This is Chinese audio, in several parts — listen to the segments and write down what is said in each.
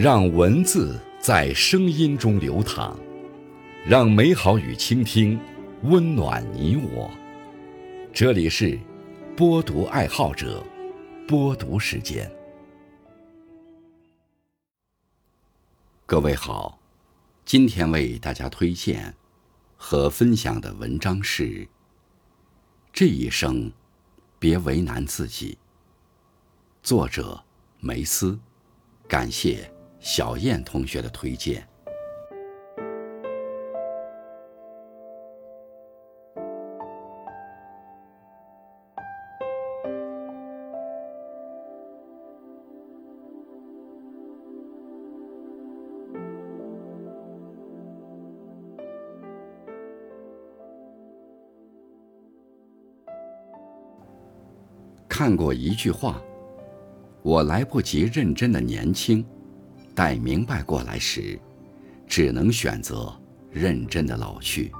让文字在声音中流淌，让美好与倾听温暖你我。这里是播读爱好者播读时间。各位好，今天为大家推荐和分享的文章是《这一生别为难自己》，作者梅斯，感谢。小燕同学的推荐。看过一句话：“我来不及认真的年轻。”待明白过来时，只能选择认真的老去。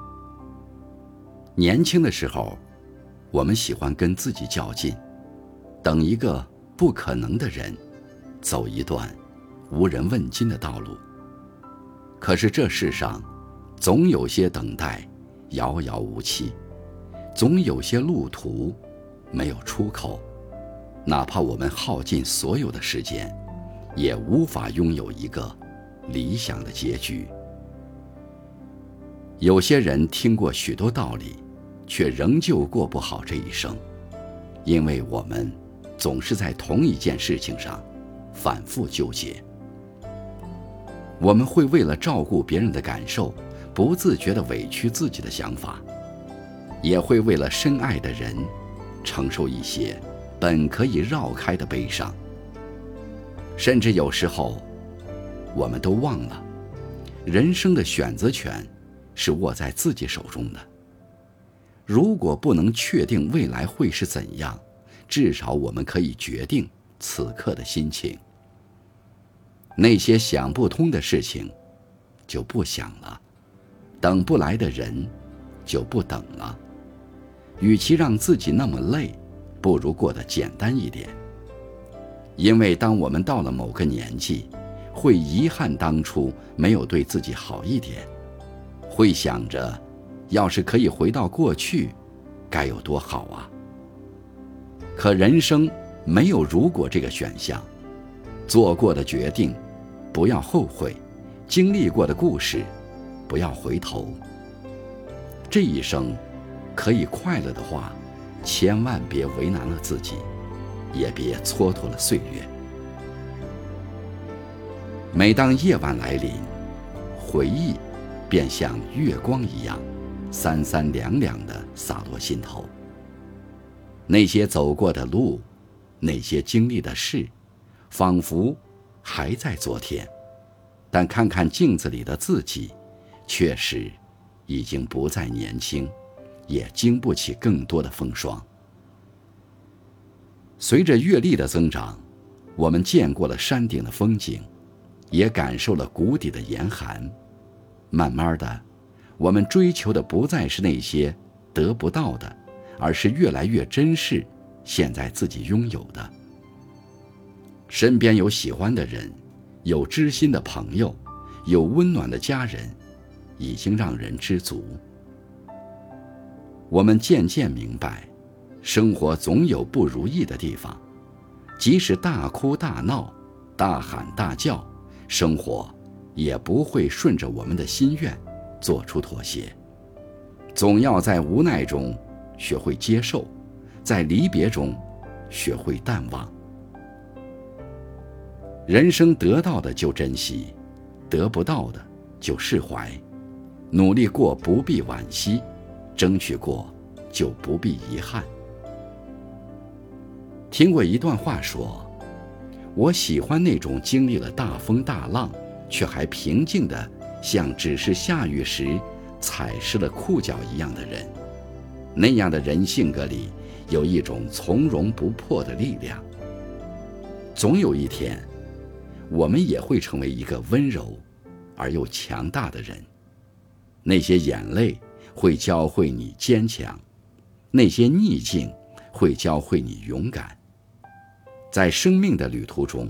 年轻的时候，我们喜欢跟自己较劲，等一个不可能的人，走一段无人问津的道路。可是这世上，总有些等待遥遥无期，总有些路途没有出口，哪怕我们耗尽所有的时间。也无法拥有一个理想的结局。有些人听过许多道理，却仍旧过不好这一生，因为我们总是在同一件事情上反复纠结。我们会为了照顾别人的感受，不自觉地委屈自己的想法，也会为了深爱的人，承受一些本可以绕开的悲伤。甚至有时候，我们都忘了，人生的选择权是握在自己手中的。如果不能确定未来会是怎样，至少我们可以决定此刻的心情。那些想不通的事情，就不想了；等不来的人，就不等了。与其让自己那么累，不如过得简单一点。因为当我们到了某个年纪，会遗憾当初没有对自己好一点，会想着，要是可以回到过去，该有多好啊！可人生没有如果这个选项，做过的决定，不要后悔；经历过的故事，不要回头。这一生，可以快乐的话，千万别为难了自己。也别蹉跎了岁月。每当夜晚来临，回忆便像月光一样，三三两两的洒落心头。那些走过的路，那些经历的事，仿佛还在昨天，但看看镜子里的自己，确实已经不再年轻，也经不起更多的风霜。随着阅历的增长，我们见过了山顶的风景，也感受了谷底的严寒。慢慢的，我们追求的不再是那些得不到的，而是越来越珍视现在自己拥有的。身边有喜欢的人，有知心的朋友，有温暖的家人，已经让人知足。我们渐渐明白。生活总有不如意的地方，即使大哭大闹、大喊大叫，生活也不会顺着我们的心愿做出妥协。总要在无奈中学会接受，在离别中学会淡忘。人生得到的就珍惜，得不到的就释怀。努力过不必惋惜，争取过就不必遗憾。听过一段话说：“我喜欢那种经历了大风大浪，却还平静的像只是下雨时踩湿了裤脚一样的人。那样的人性格里有一种从容不迫的力量。总有一天，我们也会成为一个温柔而又强大的人。那些眼泪会教会你坚强，那些逆境会教会你勇敢。”在生命的旅途中，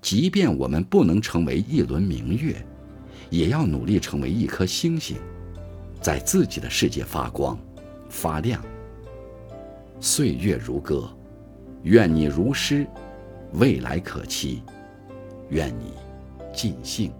即便我们不能成为一轮明月，也要努力成为一颗星星，在自己的世界发光、发亮。岁月如歌，愿你如诗，未来可期。愿你尽兴。